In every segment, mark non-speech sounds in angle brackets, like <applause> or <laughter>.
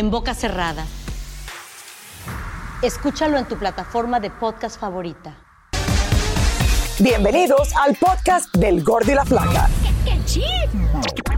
En boca cerrada. Escúchalo en tu plataforma de podcast favorita. Bienvenidos al podcast del Gordi y la Flaca.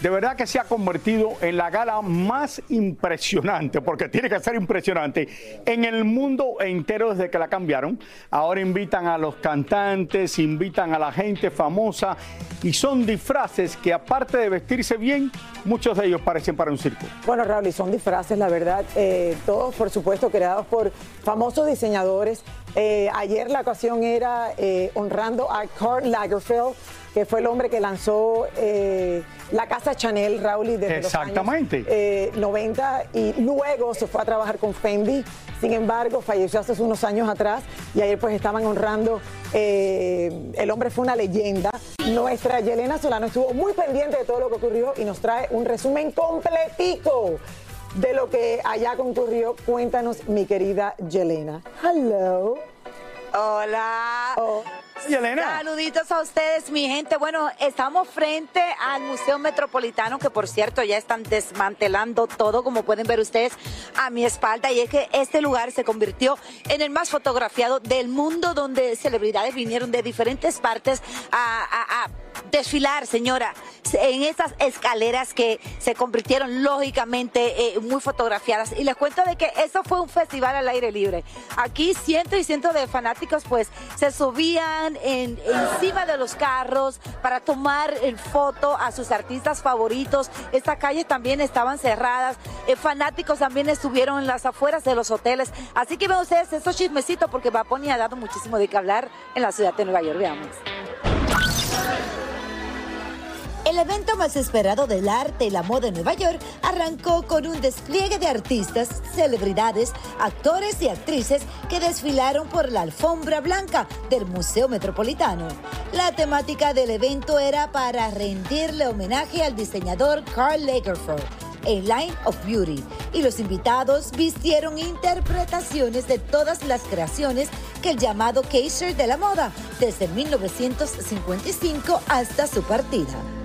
de verdad que se ha convertido en la gala más impresionante, porque tiene que ser impresionante, en el mundo entero desde que la cambiaron. Ahora invitan a los cantantes, invitan a la gente famosa y son disfraces que aparte de vestirse bien, muchos de ellos parecen para un circo. Bueno, Raúl, y son disfraces, la verdad, eh, todos por supuesto creados por famosos diseñadores. Eh, ayer la ocasión era eh, honrando a Karl Lagerfeld que fue el hombre que lanzó eh, la casa Chanel, Raúl, desde Exactamente. los años 90 y luego se fue a trabajar con Fendi. Sin embargo, falleció hace unos años atrás y ayer pues estaban honrando, eh, el hombre fue una leyenda. Nuestra Yelena Solano estuvo muy pendiente de todo lo que ocurrió y nos trae un resumen completico de lo que allá concurrió. Cuéntanos, mi querida Yelena. Hello. Hola. Oh. Saluditos a ustedes, mi gente. Bueno, estamos frente al Museo Metropolitano, que por cierto ya están desmantelando todo, como pueden ver ustedes a mi espalda. Y es que este lugar se convirtió en el más fotografiado del mundo, donde celebridades vinieron de diferentes partes a, desfilar, señora, en estas escaleras que se convirtieron lógicamente eh, muy fotografiadas. Y les cuento de que eso fue un festival al aire libre. Aquí cientos y cientos de fanáticos pues se subían en, encima de los carros para tomar el foto a sus artistas favoritos. Estas calles también estaban cerradas. Eh, fanáticos también estuvieron en las afueras de los hoteles. Así que ven ustedes estos chismecitos porque Baponi ha dado muchísimo de qué hablar en la ciudad de Nueva York. Veamos. El evento más esperado del arte y la moda en Nueva York arrancó con un despliegue de artistas, celebridades, actores y actrices que desfilaron por la alfombra blanca del Museo Metropolitano. La temática del evento era para rendirle homenaje al diseñador Karl Lagerfeld a Line of Beauty, y los invitados vistieron interpretaciones de todas las creaciones que el llamado Kaiser de la moda, desde 1955 hasta su partida.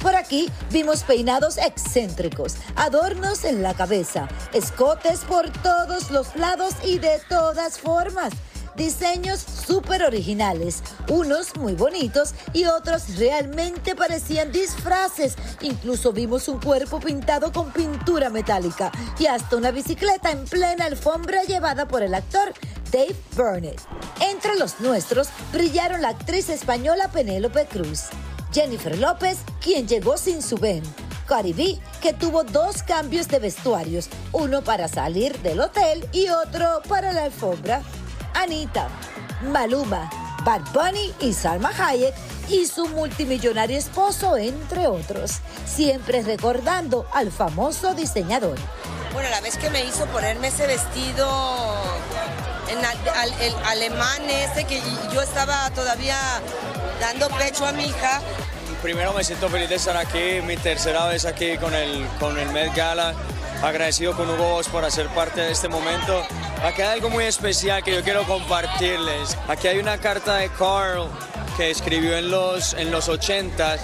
Por aquí vimos peinados excéntricos, adornos en la cabeza, escotes por todos los lados y de todas formas Diseños súper originales, unos muy bonitos y otros realmente parecían disfraces. Incluso vimos un cuerpo pintado con pintura metálica y hasta una bicicleta en plena alfombra llevada por el actor Dave Burnett. Entre los nuestros brillaron la actriz española Penélope Cruz, Jennifer López, quien llegó sin su Ben, Cardi B, que tuvo dos cambios de vestuarios, uno para salir del hotel y otro para la alfombra. Anita, Maluma, Bad Bunny y Salma Hayek y su multimillonario esposo, entre otros, siempre recordando al famoso diseñador. Bueno, la vez que me hizo ponerme ese vestido en el alemán ese que yo estaba todavía dando pecho a mi hija. Primero me siento feliz de estar aquí, mi tercera vez aquí con el, con el Met Gala agradecido con Hugo Boss por hacer parte de este momento. Aquí hay algo muy especial que yo quiero compartirles. Aquí hay una carta de Carl que escribió en los, en los 80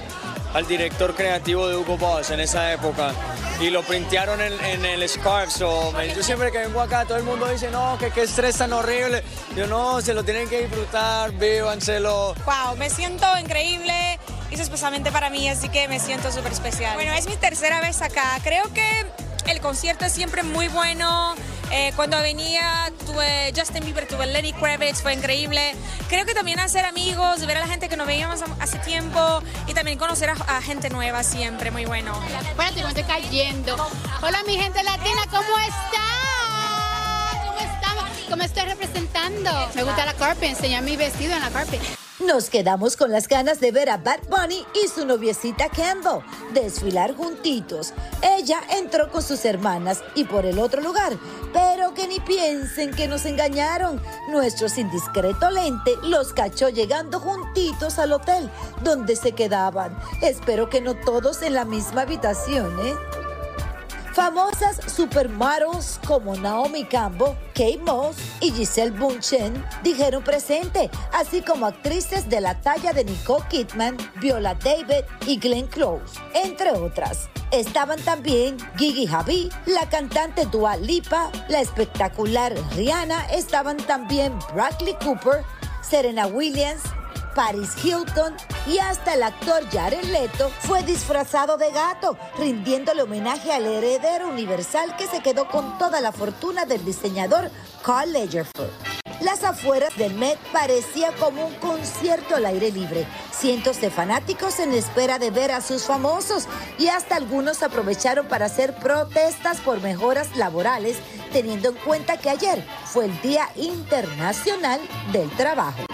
al director creativo de Hugo Boss en esa época y lo printearon en, el Scarf. yo siempre que vengo acá, todo el mundo dice, no, que qué estrés tan horrible. Yo no, se lo tienen que disfrutar, vívanselo. Wow, me siento increíble. Es especialmente para mí, así que me siento súper especial. Bueno, es mi tercera vez acá. Creo que el concierto es siempre muy bueno. Eh, cuando venía tuve Justin Bieber, tuve Lenny Kravitz, fue increíble. Creo que también hacer amigos, ver a la gente que no veíamos hace tiempo y también conocer a, gente nueva siempre, muy bueno. Espérate, no estoy cayendo. Hola mi gente latina, ¿cómo está? ¿Cómo estamos? ¿Cómo estoy representando? Me gusta la carpet, enseñar mi vestido en la carpet. Nos quedamos con las ganas de ver a Bad Bunny y su noviecita Kendall desfilar juntitos. Ella entró con sus hermanas y por el otro lugar, pero que ni piensen que nos engañaron. Nuestro indiscreto lente los cachó llegando juntitos al hotel donde se quedaban. Espero que no todos en la misma habitación, ¿eh? Famosas supermodels como Naomi Campbell, Kate Moss y Giselle Bunchen dijeron presente, así como actrices de la talla de Nicole Kidman, Viola David y Glenn Close, entre otras. Estaban también Gigi Hadid, la cantante Dua Lipa, la espectacular Rihanna, estaban también Bradley Cooper, Serena Williams, Paris Hilton y hasta el actor Jared Leto fue disfrazado de gato, rindiéndole homenaje al heredero universal que se quedó con toda la fortuna del diseñador Carl Lagerfeld. Las afueras del Met parecía como un concierto al aire libre. Cientos de fanáticos en espera de ver a sus famosos y hasta algunos aprovecharon para hacer protestas por mejoras laborales, teniendo en cuenta que ayer fue el Día Internacional del Trabajo.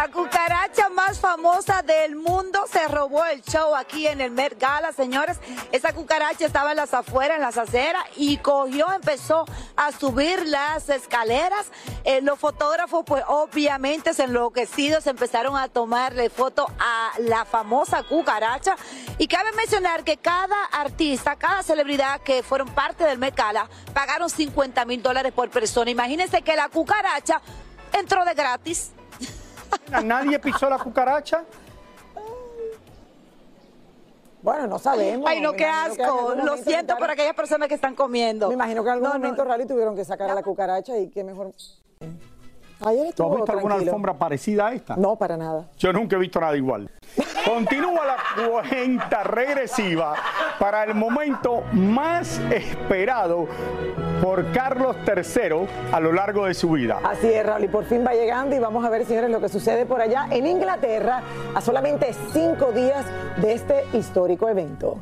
La cucaracha más famosa del mundo se robó el show aquí en el Met Gala, señores. Esa cucaracha estaba en las afueras, en las aceras, y cogió, empezó a subir las escaleras. Eh, los fotógrafos, pues obviamente, se enloquecidos, empezaron a tomarle foto a la famosa cucaracha. Y cabe mencionar que cada artista, cada celebridad que fueron parte del Met Gala, pagaron 50 mil dólares por persona. Imagínense que la cucaracha entró de gratis. <laughs> ¿Nadie pisó la cucaracha? Bueno, no sabemos. Ay, no, qué asco. Lo siento por aquellas personas que están comiendo. Me imagino que en algún momento no. tuvieron que sacar a la cucaracha y qué mejor. ¿Tú has visto alguna alfombra parecida a esta? No, para nada. Yo nunca he visto nada igual. Continúa la cuenta regresiva para el momento más esperado por Carlos III a lo largo de su vida. Así es, Raúl, y por fin va llegando y vamos a ver, señores, lo que sucede por allá en Inglaterra a solamente cinco días de este histórico evento.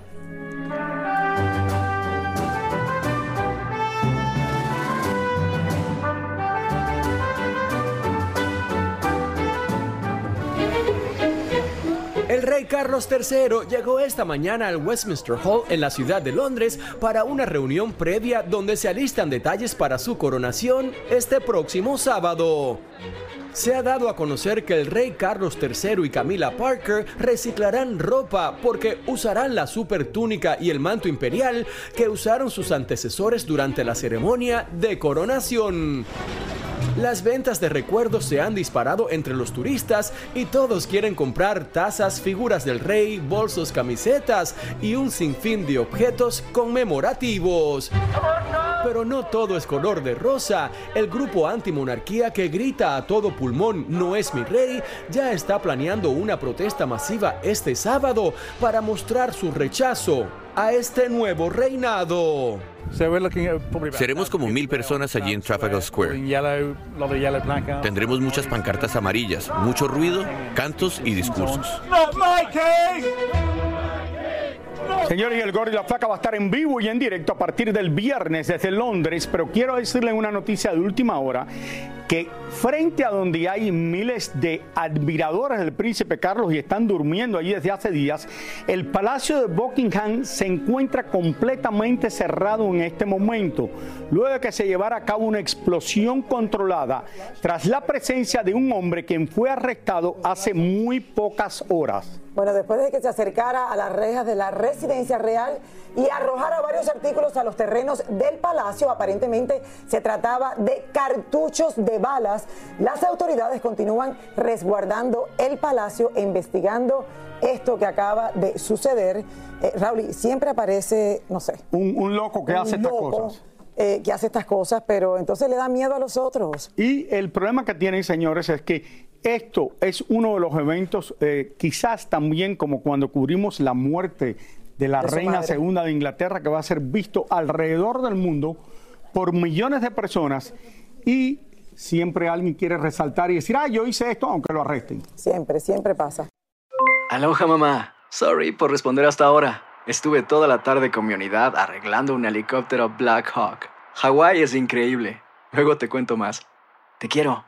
El rey Carlos III llegó esta mañana al Westminster Hall en la ciudad de Londres para una reunión previa donde se alistan detalles para su coronación este próximo sábado. Se ha dado a conocer que el rey Carlos III y Camila Parker reciclarán ropa porque usarán la super túnica y el manto imperial que usaron sus antecesores durante la ceremonia de coronación. Las ventas de recuerdos se han disparado entre los turistas y todos quieren comprar tazas, figuras del rey, bolsos, camisetas y un sinfín de objetos conmemorativos. Pero no todo es color de rosa. El grupo antimonarquía que grita a todo pulmón no es mi rey ya está planeando una protesta masiva este sábado para mostrar su rechazo a este nuevo reinado. Seremos como mil personas allí en Trafalgar Square. Tendremos muchas pancartas amarillas, mucho ruido, cantos y discursos. Señores, y el Gordo y la Flaca va a estar en vivo y en directo a partir del viernes desde Londres, pero quiero decirle una noticia de última hora que frente a donde hay miles de admiradores del príncipe Carlos y están durmiendo allí desde hace días, el Palacio de Buckingham se encuentra completamente cerrado en este momento, luego de que se llevara a cabo una explosión controlada tras la presencia de un hombre quien fue arrestado hace muy pocas horas. Bueno, después de que se acercara a las rejas de la residencia real y arrojara varios artículos a los terrenos del palacio, aparentemente se trataba de cartuchos de balas. Las autoridades continúan resguardando el palacio e investigando esto que acaba de suceder. Eh, Raúl, siempre aparece, no sé. Un, loco que hace estas cosas. Eh, que hace estas cosas, pero entonces le da miedo a los otros. Y el problema que tienen, señores, es que esto es uno de los eventos, eh, quizás también como cuando cubrimos la muerte de la reina segunda de Inglaterra, que va a ser visto alrededor del mundo por millones de personas y siempre alguien quiere resaltar y decir, ah, yo hice esto, aunque lo arresten. Siempre, siempre pasa. Aloha mamá, sorry por responder hasta ahora. Estuve toda la tarde con mi unidad arreglando un helicóptero Black Hawk. Hawái es increíble. Luego te cuento más. Te quiero.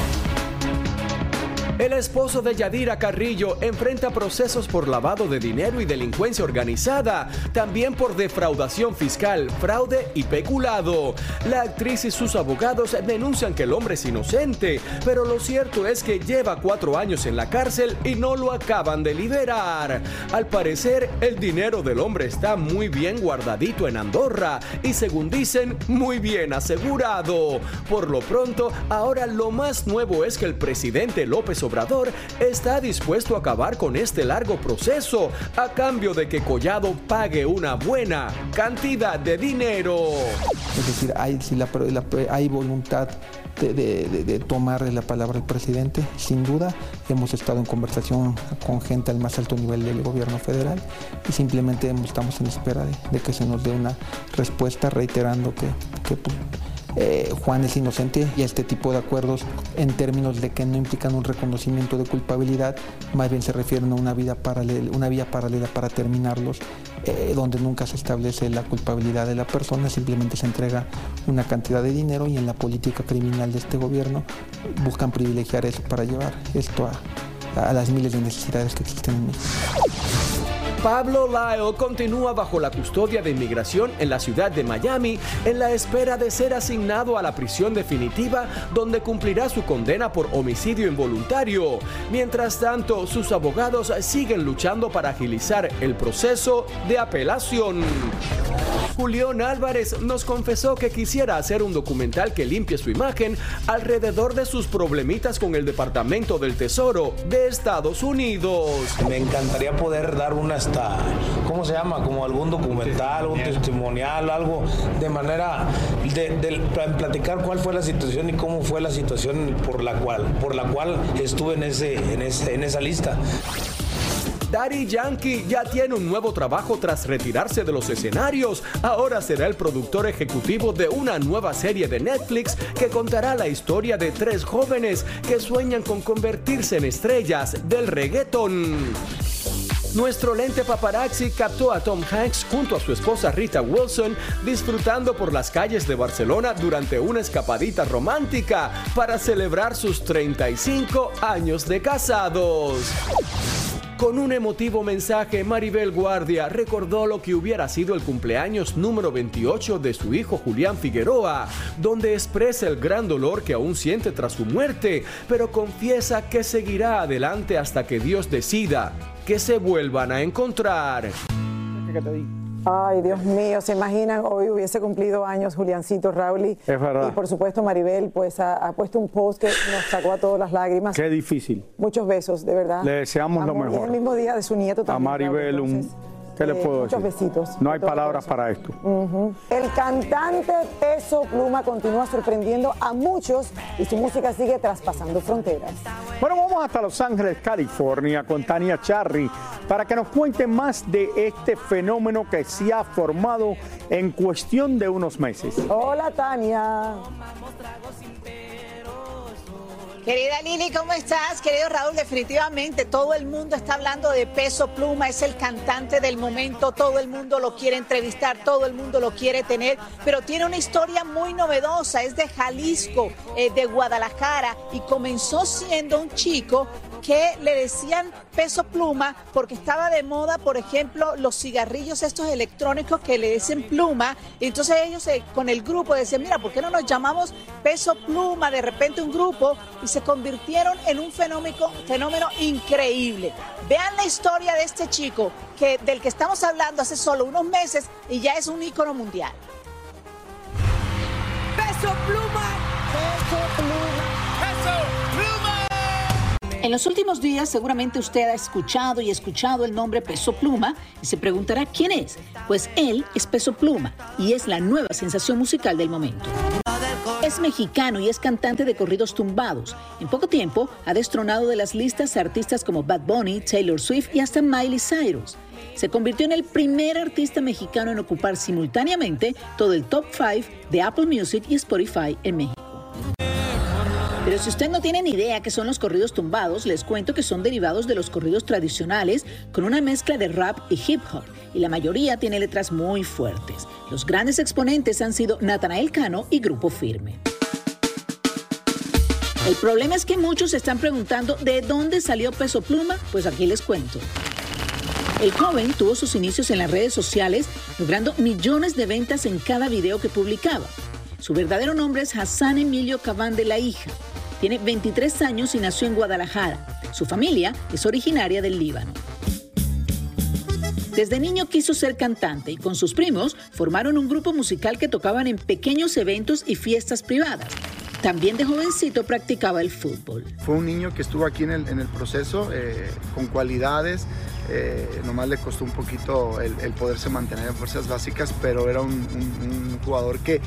El esposo de Yadira Carrillo enfrenta procesos por lavado de dinero y delincuencia organizada, también por defraudación fiscal, fraude y peculado. La actriz y sus abogados denuncian que el hombre es inocente, pero lo cierto es que lleva cuatro años en la cárcel y no lo acaban de liberar. Al parecer, el dinero del hombre está muy bien guardadito en Andorra y según dicen, muy bien asegurado. Por lo pronto, ahora lo más nuevo es que el presidente López Obrador Está dispuesto a acabar con este largo proceso a cambio de que Collado pague una buena cantidad de dinero. Es decir, hay, voluntad de, tomar la palabra el presidente, sin duda. Hemos estado en conversación con gente al más alto nivel del gobierno federal y simplemente estamos en espera de, que se nos dé una respuesta reiterando que, que pues, eh, Juan es inocente y este tipo de acuerdos en términos de que no implican un reconocimiento de culpabilidad, más bien se refieren a una, vida paralela, una vía paralela para terminarlos, eh, donde nunca se establece la culpabilidad de la persona, simplemente se entrega una cantidad de dinero y en la política criminal de este gobierno buscan privilegiar eso para llevar esto a, a las miles de necesidades que existen en México. Pablo Lyle continúa bajo la custodia de inmigración en la ciudad de Miami en la espera de ser asignado a la prisión definitiva donde cumplirá su condena por homicidio involuntario. Mientras tanto, sus abogados siguen luchando para agilizar el proceso de apelación. Julián Álvarez nos confesó que quisiera hacer un documental que limpie su imagen alrededor de sus problemitas con el Departamento del Tesoro de Estados Unidos. Me encantaría poder dar una hasta, ¿cómo se llama? Como algún documental, un testimonial, algo de manera de, platicar cuál fue la situación y cómo fue la situación por la cual, por la cual estuve en, ese, en, ese, en esa lista. Daddy Yankee ya tiene un nuevo trabajo tras retirarse de los escenarios. Ahora será el productor ejecutivo de una nueva serie de Netflix que contará la historia de tres jóvenes que sueñan con convertirse en estrellas del reggaeton. Nuestro lente paparazzi captó a Tom Hanks junto a su esposa Rita Wilson disfrutando por las calles de Barcelona durante una escapadita romántica para celebrar sus 35 años de casados. Con un emotivo mensaje, Maribel Guardia recordó lo que hubiera sido el cumpleaños número 28 de su hijo Julián Figueroa, donde expresa el gran dolor que aún siente tras su muerte, pero confiesa que seguirá adelante hasta que Dios decida que se vuelvan a encontrar. Ay, Dios mío, se imaginan, hoy hubiese cumplido años Juliancito Rauli. Es verdad. Y por supuesto Maribel, pues ha, puesto un post que nos sacó a todas las lágrimas. Qué difícil. Muchos besos, de verdad. Le deseamos lo mejor. el mismo día de su nieto también. A Maribel, un ¿Qué le eh, puedo muchos besitos. No hay palabras para esto. El cantante Peso Pluma continúa sorprendiendo a muchos y su música sigue traspasando fronteras. Bueno, vamos hasta Los Ángeles, California, con Tania Charry para que nos cuente más de este fenómeno que se ha formado en cuestión de unos meses. Hola, Tania. Querida Lili, ¿cómo estás? Querido Raúl, definitivamente todo el mundo está hablando de Peso Pluma, es el cantante del momento, todo el mundo lo quiere entrevistar, todo el mundo lo quiere tener, pero tiene una historia muy novedosa, es de Jalisco, eh, de Guadalajara, y comenzó siendo un chico que le decían peso pluma porque estaba de moda, por ejemplo, los cigarrillos estos electrónicos que le dicen pluma. Y entonces ellos eh, con el grupo decían, mira, ¿por qué no nos llamamos peso pluma? De repente un grupo y se convirtieron en un fenómeno, fenómeno increíble. Vean la historia de este chico que, del que estamos hablando hace solo unos meses y ya es un ícono mundial. Peso pluma. Peso pluma. En los últimos días seguramente usted ha escuchado y escuchado el nombre Peso Pluma y se preguntará quién es. Pues él es Peso Pluma y es la nueva sensación musical del momento. Es mexicano y es cantante de corridos tumbados. En poco tiempo ha destronado de las listas a artistas como Bad Bunny, Taylor Swift y hasta Miley Cyrus. Se convirtió en el primer artista mexicano en ocupar simultáneamente todo el top 5 de Apple Music y Spotify en México. Pero si usted no tiene ni idea qué son los corridos tumbados, les cuento que son derivados de los corridos tradicionales con una mezcla de rap y hip hop, y la mayoría tiene letras muy fuertes. Los grandes exponentes han sido Natanael Cano y Grupo Firme. El problema es que muchos se están preguntando de dónde salió Peso Pluma, pues aquí les cuento. El joven tuvo sus inicios en las redes sociales, logrando millones de ventas en cada video que publicaba. Su verdadero nombre es Hassan Emilio Cabán de la Hija. Tiene 23 años y nació en Guadalajara. Su familia es originaria del Líbano. Desde niño quiso ser cantante y con sus primos formaron un grupo musical que tocaban en pequeños eventos y fiestas privadas. También de jovencito practicaba el fútbol. Fue un niño que estuvo aquí en el, proceso eh, con cualidades, eh, nomás le costó un poquito el, poderse mantener en fuerzas básicas, pero era un, jugador que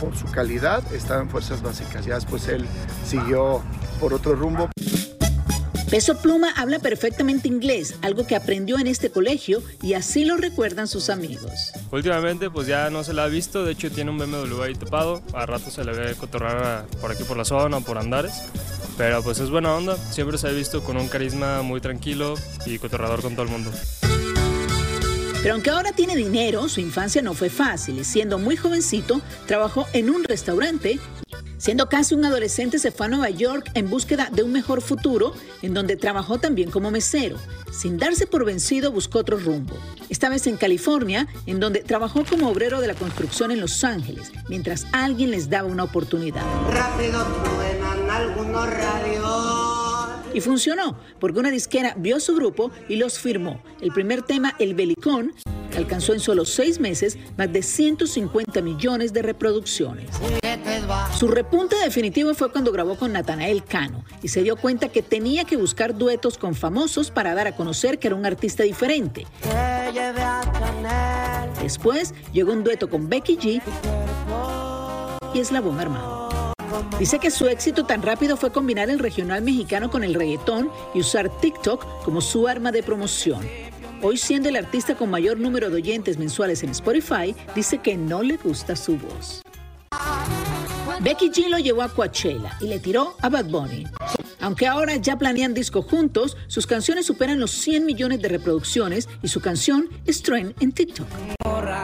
por su calidad estaba en fuerzas básicas. Ya después él siguió por otro rumbo. Peso Pluma habla perfectamente inglés, algo que aprendió en este colegio y así lo recuerdan sus amigos. Últimamente pues ya no se la ha visto, de hecho tiene un BMW ahí tapado, a rato se le ve cotorrar por aquí por la zona o por Andares, pero pues es buena onda, siempre se ha visto con un carisma muy tranquilo y cotorrador con todo el mundo. Pero aunque ahora tiene dinero, su infancia no fue fácil y siendo muy jovencito trabajó en un restaurante. Siendo casi un adolescente se fue a Nueva York en búsqueda de un mejor futuro, en donde trabajó también como mesero. Sin darse por vencido buscó otro rumbo. Esta vez en California, en donde trabajó como obrero de la construcción en Los Ángeles, mientras alguien les daba una oportunidad. Rápido algunos radios. Y funcionó, porque una disquera vio su grupo y los firmó. El primer tema, El Belicón, alcanzó en solo seis meses más de 150 millones de reproducciones. Su repunte definitivo fue cuando grabó con Natanael Cano y se dio cuenta que tenía que buscar duetos con famosos para dar a conocer que era un artista diferente. Después llegó un dueto con Becky G y Eslabón Armado. Dice que su éxito tan rápido fue combinar el regional mexicano con el reggaetón y usar TikTok como su arma de promoción. Hoy siendo el artista con mayor número de oyentes mensuales en Spotify, dice que no le gusta su voz. Becky G lo llevó a Coachella y le tiró a Bad Bunny. Aunque ahora ya planean disco juntos, sus canciones superan los 100 millones de reproducciones y su canción es trend en TikTok.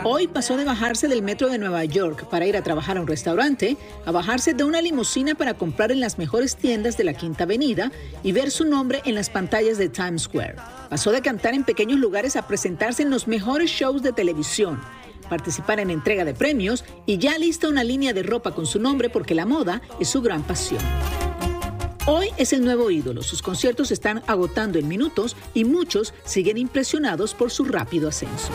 Hoy pasó de bajarse del metro de Nueva York para ir a trabajar a un restaurante, a bajarse de una limusina para comprar en las mejores tiendas de la Quinta Avenida y ver su nombre en las pantallas de Times Square. Pasó de cantar en pequeños lugares a presentarse en los mejores shows de televisión participar en entrega de premios y ya lista una línea de ropa con su nombre porque la moda es su gran pasión. Hoy es el nuevo ídolo, sus conciertos están agotando en minutos y muchos siguen impresionados por su rápido ascenso.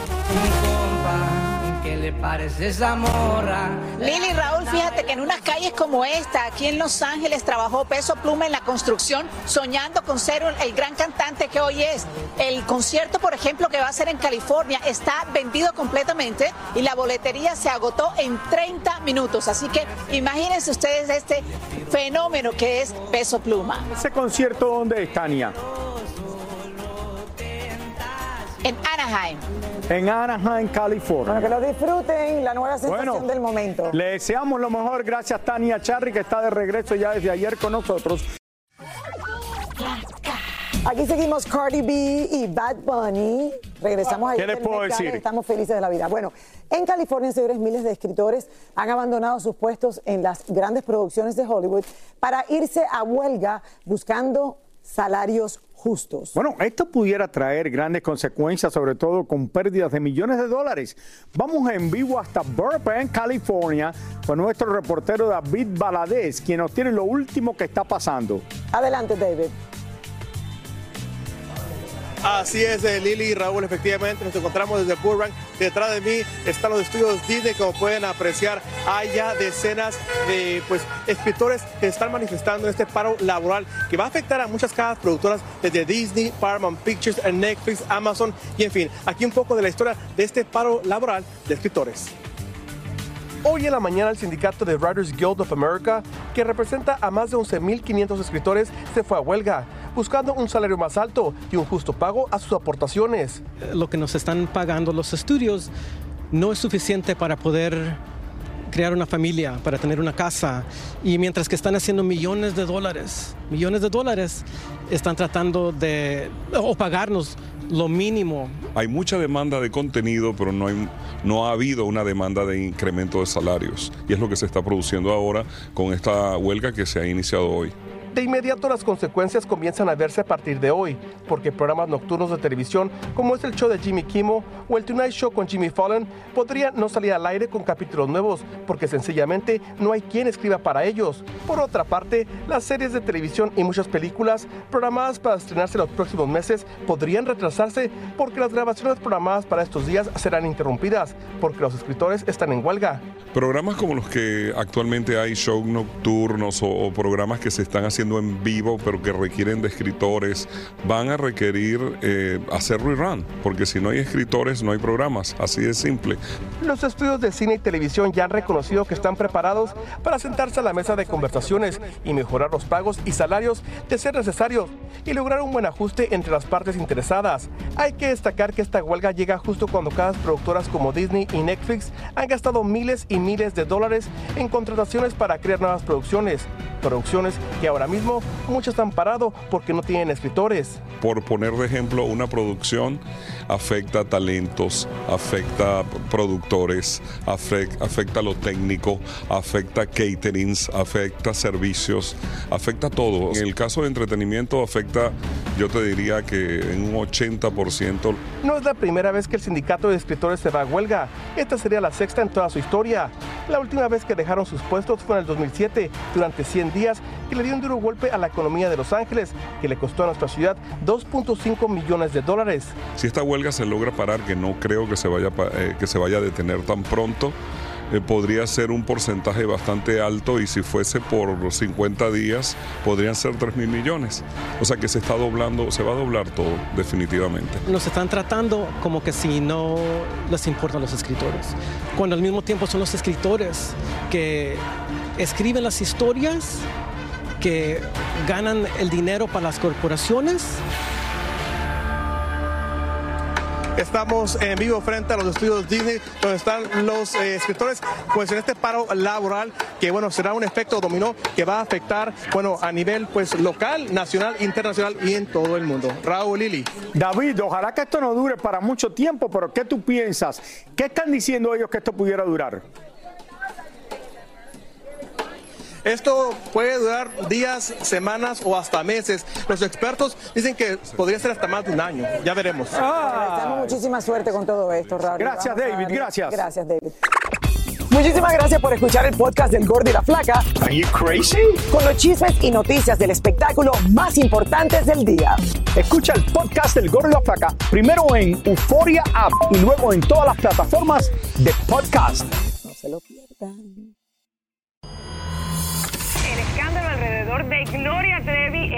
¿Qué le parece esa morra? Lili Raúl, fíjate que en unas calles como esta, aquí en Los Ángeles, trabajó Peso Pluma en la construcción, soñando con ser el gran cantante que hoy es. El concierto, por ejemplo, que va a ser en California, está vendido completamente y la boletería se agotó en 30 minutos. Así que imagínense ustedes este fenómeno que es Peso Pluma. ¿Ese concierto dónde es, Tania? En Anaheim. En Anaheim, California. Bueno, que lo disfruten, la nueva sensación del momento. Le deseamos lo mejor. Gracias, Tania Charry, que está de regreso ya desde ayer con nosotros. Aquí seguimos Cardi B y Bad Bunny. Regresamos a ¿Qué les puedo decir? Estamos felices de la vida. Bueno, en California, señores, miles de escritores han abandonado sus puestos en las grandes producciones de Hollywood para irse a huelga buscando salarios justos. Bueno, esto pudiera traer grandes consecuencias, sobre todo con pérdidas de millones de dólares. Vamos en vivo hasta Burbank, California, con nuestro reportero David Baladés, quien nos tiene lo último que está pasando. Adelante, David. Así es, eh, Lili y Raúl, efectivamente nos encontramos desde Burbank. Detrás de mí están los estudios Disney, como pueden apreciar, hay ya decenas de pues, escritores que están manifestando este paro laboral que va a afectar a muchas casas productoras desde Disney, Paramount Pictures, Netflix, Amazon y en fin, aquí un poco de la historia de este paro laboral de escritores. Hoy en la mañana el sindicato de Writers Guild of America, que representa a más de 11.500 escritores, se fue a huelga, buscando un salario más alto y un justo pago a sus aportaciones. Lo que nos están pagando los estudios no es suficiente para poder crear una familia, para tener una casa. Y mientras que están haciendo millones de dólares, millones de dólares, están tratando de o pagarnos lo mínimo. Hay mucha demanda de contenido, pero no, hay, no ha habido una demanda de incremento de salarios. Y es lo que se está produciendo ahora con esta huelga que se ha iniciado hoy. De inmediato las consecuencias comienzan a verse a partir de hoy, porque programas nocturnos de televisión como es el show de Jimmy Kimmel o el Tonight Show con Jimmy Fallon podrían no salir al aire con capítulos nuevos, porque sencillamente no hay quien escriba para ellos. Por otra parte, las series de televisión y muchas películas programadas para estrenarse los próximos meses podrían retrasarse porque las grabaciones programadas para estos días serán interrumpidas, porque los escritores están en huelga. Programas como los que actualmente hay, show nocturnos o, o programas que se están haciendo en vivo, pero que requieren de escritores, van a requerir eh, hacer rerun, porque si no hay escritores no hay programas, así de simple. Los estudios de cine y televisión ya han reconocido que están preparados para sentarse a la mesa de conversaciones y mejorar los pagos y salarios de ser necesario y lograr un buen ajuste entre las partes interesadas. Hay que destacar que esta huelga llega justo cuando cada productoras como Disney y Netflix han gastado miles y miles de dólares en contrataciones para crear nuevas producciones, producciones que ahora mismo muchas han parado porque no tienen escritores. Por poner de ejemplo, una producción afecta talentos, afecta productores, afecta, afecta lo técnico, afecta caterings, afecta servicios, afecta todo. En el caso de entretenimiento afecta, yo te diría que en un 80%. No es la primera vez que el sindicato de escritores se va a huelga. Esta sería la sexta en toda su historia. La última vez que dejaron sus puestos fue en el 2007, durante 100 días, que le dio un duro golpe a la economía de Los Ángeles, que le costó a nuestra ciudad 2.5 millones de dólares. Si esta huelga se logra parar, que no creo que se vaya, eh, que se vaya a detener tan pronto, eh, podría ser un porcentaje bastante alto y si fuese por 50 días podrían ser 3 mil millones. O sea que se está doblando, se va a doblar todo definitivamente. Nos están tratando como que si no les importan los escritores, cuando al mismo tiempo son los escritores que escriben las historias, que ganan el dinero para las corporaciones Estamos en vivo frente a los estudios Disney, donde están los eh, escritores, pues en este paro laboral, que bueno, será un efecto dominó que va a afectar, bueno, a nivel pues local, nacional, internacional y en todo el mundo. Raúl Lili. David, ojalá que esto no dure para mucho tiempo, pero ¿qué tú piensas? ¿Qué están diciendo ellos que esto pudiera durar? Esto puede durar días, semanas o hasta meses. Los expertos dicen que podría ser hasta más de un año. Ya veremos. Ah. muchísima suerte con todo esto, Raúl. Gracias, David. Gracias. Gracias, David. Muchísimas gracias por escuchar el podcast del Gordo y la Flaca. Are you crazy? Con los chismes y noticias del espectáculo más importantes del día. Escucha el podcast del Gordo y la Flaca primero en Euforia App y luego en todas las plataformas de podcast. No se lo pierdan.